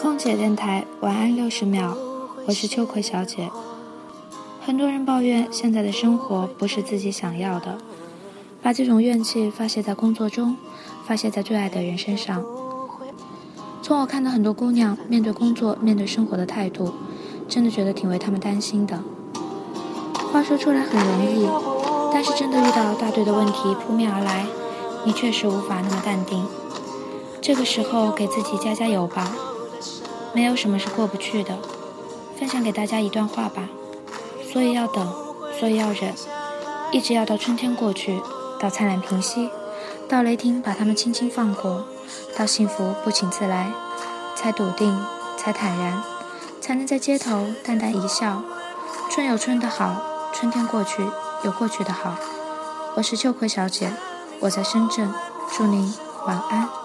空姐电台晚安六十秒，我是秋葵小姐。很多人抱怨现在的生活不是自己想要的，把这种怨气发泄在工作中，发泄在最爱的人身上。从我看到很多姑娘面对工作、面对生活的态度，真的觉得挺为她们担心的。话说出来很容易，但是真的遇到大堆的问题扑面而来，你确实无法那么淡定。这个时候给自己加加油吧。没有什么是过不去的，分享给大家一段话吧。所以要等，所以要忍，一直要到春天过去，到灿烂平息，到雷霆把他们轻轻放过，到幸福不请自来，才笃定，才坦然，才能在街头淡淡一笑。春有春的好，春天过去有过去的好。我是秋葵小姐，我在深圳，祝您晚安。